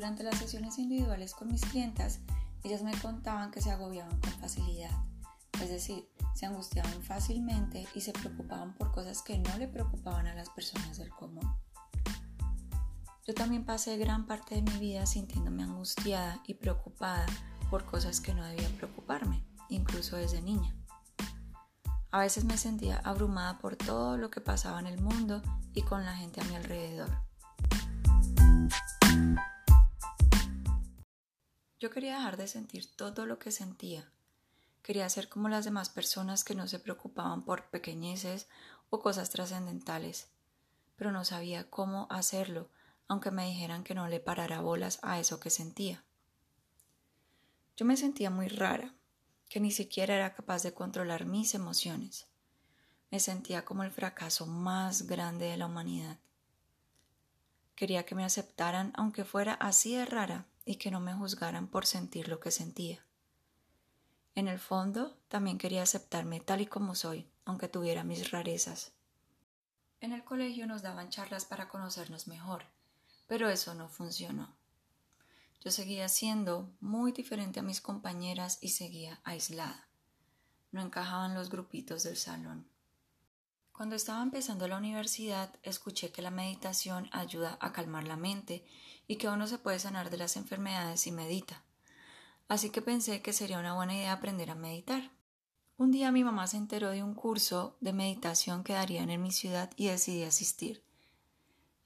Durante las sesiones individuales con mis clientas, ellas me contaban que se agobiaban con facilidad, es decir, se angustiaban fácilmente y se preocupaban por cosas que no le preocupaban a las personas del común. Yo también pasé gran parte de mi vida sintiéndome angustiada y preocupada por cosas que no debía preocuparme, incluso desde niña. A veces me sentía abrumada por todo lo que pasaba en el mundo y con la gente a mi alrededor. Yo quería dejar de sentir todo lo que sentía. Quería ser como las demás personas que no se preocupaban por pequeñeces o cosas trascendentales, pero no sabía cómo hacerlo, aunque me dijeran que no le parara bolas a eso que sentía. Yo me sentía muy rara, que ni siquiera era capaz de controlar mis emociones. Me sentía como el fracaso más grande de la humanidad. Quería que me aceptaran aunque fuera así de rara y que no me juzgaran por sentir lo que sentía. En el fondo, también quería aceptarme tal y como soy, aunque tuviera mis rarezas. En el colegio nos daban charlas para conocernos mejor, pero eso no funcionó. Yo seguía siendo muy diferente a mis compañeras y seguía aislada. No encajaban los grupitos del salón. Cuando estaba empezando la universidad, escuché que la meditación ayuda a calmar la mente y que uno se puede sanar de las enfermedades si medita. Así que pensé que sería una buena idea aprender a meditar. Un día mi mamá se enteró de un curso de meditación que darían en mi ciudad y decidí asistir.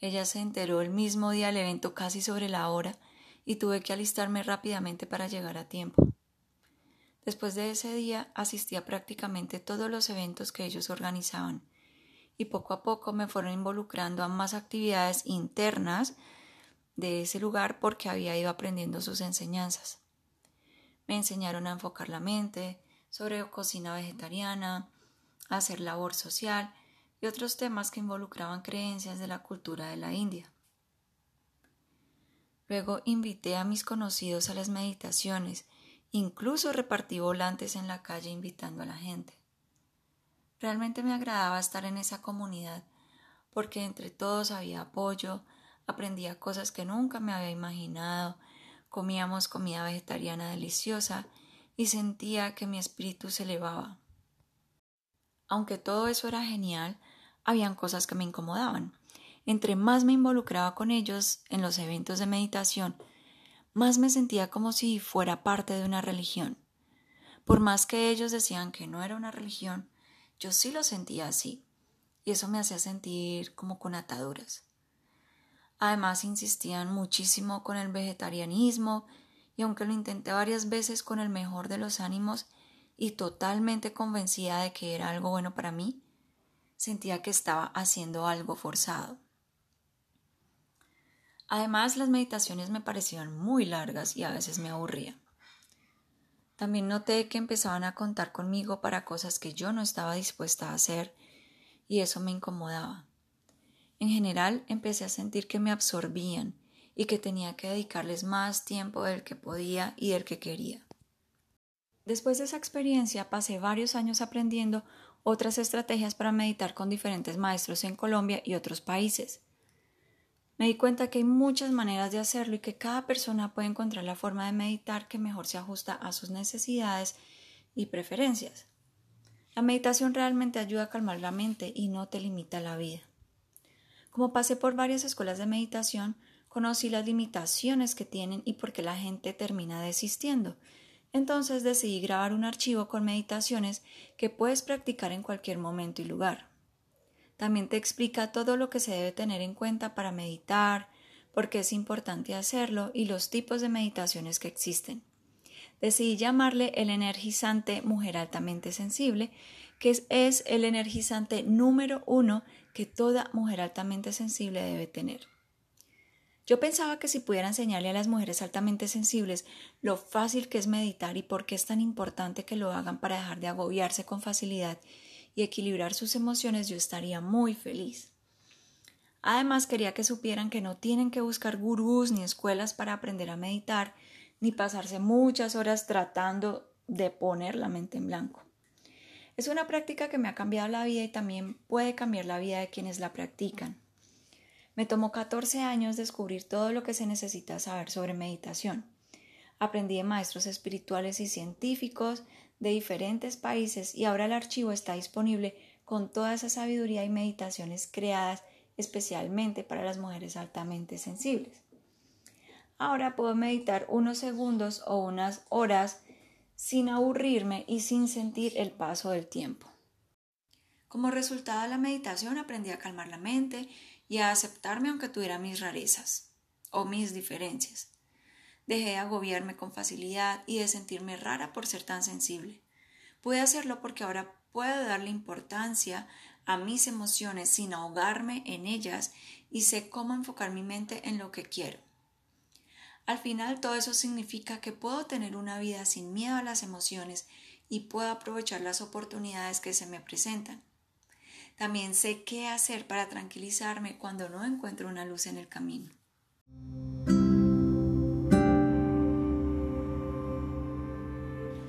Ella se enteró el mismo día del evento casi sobre la hora y tuve que alistarme rápidamente para llegar a tiempo. Después de ese día asistí a prácticamente todos los eventos que ellos organizaban y poco a poco me fueron involucrando a más actividades internas de ese lugar porque había ido aprendiendo sus enseñanzas. Me enseñaron a enfocar la mente, sobre cocina vegetariana, hacer labor social y otros temas que involucraban creencias de la cultura de la India. Luego invité a mis conocidos a las meditaciones, incluso repartí volantes en la calle invitando a la gente. Realmente me agradaba estar en esa comunidad, porque entre todos había apoyo, aprendía cosas que nunca me había imaginado, comíamos comida vegetariana deliciosa y sentía que mi espíritu se elevaba. Aunque todo eso era genial, habían cosas que me incomodaban. Entre más me involucraba con ellos en los eventos de meditación, más me sentía como si fuera parte de una religión. Por más que ellos decían que no era una religión, yo sí lo sentía así, y eso me hacía sentir como con ataduras. Además insistían muchísimo con el vegetarianismo, y aunque lo intenté varias veces con el mejor de los ánimos y totalmente convencida de que era algo bueno para mí, sentía que estaba haciendo algo forzado. Además, las meditaciones me parecían muy largas y a veces me aburrían. También noté que empezaban a contar conmigo para cosas que yo no estaba dispuesta a hacer y eso me incomodaba. En general empecé a sentir que me absorbían y que tenía que dedicarles más tiempo del que podía y del que quería. Después de esa experiencia pasé varios años aprendiendo otras estrategias para meditar con diferentes maestros en Colombia y otros países. Me di cuenta que hay muchas maneras de hacerlo y que cada persona puede encontrar la forma de meditar que mejor se ajusta a sus necesidades y preferencias. La meditación realmente ayuda a calmar la mente y no te limita la vida. Como pasé por varias escuelas de meditación, conocí las limitaciones que tienen y por qué la gente termina desistiendo. Entonces decidí grabar un archivo con meditaciones que puedes practicar en cualquier momento y lugar. También te explica todo lo que se debe tener en cuenta para meditar, por qué es importante hacerlo y los tipos de meditaciones que existen. Decidí llamarle el energizante mujer altamente sensible, que es, el energizante número uno que toda mujer altamente sensible debe tener. Yo pensaba que si pudiera enseñarle a las mujeres altamente sensibles lo fácil que es meditar y por qué es tan importante que lo hagan para dejar de agobiarse con facilidad y equilibrar sus emociones, yo estaría muy feliz. Además, quería que supieran que no tienen que buscar gurús ni escuelas para aprender a meditar, ni pasarse muchas horas tratando de poner la mente en blanco. Es una práctica que me ha cambiado la vida y también puede cambiar la vida de quienes la practican. Me tomó 14 años descubrir todo lo que se necesita saber sobre meditación. Aprendí de maestros espirituales y científicos de diferentes países y ahora el archivo está disponible con toda esa sabiduría y meditaciones creadas especialmente para las mujeres altamente sensibles. Ahora puedo meditar unos segundos o unas horas sin aburrirme y sin sentir el paso del tiempo. Como resultado de la meditación aprendí a calmar la mente y a aceptarme aunque tuviera mis rarezas o mis diferencias. Dejé de agobiarme con facilidad y de sentirme rara por ser tan sensible. Pude hacerlo porque ahora puedo darle importancia a mis emociones sin ahogarme en ellas y sé cómo enfocar mi mente en lo que quiero. Al final todo eso significa que puedo tener una vida sin miedo a las emociones y puedo aprovechar las oportunidades que se me presentan. También sé qué hacer para tranquilizarme cuando no encuentro una luz en el camino.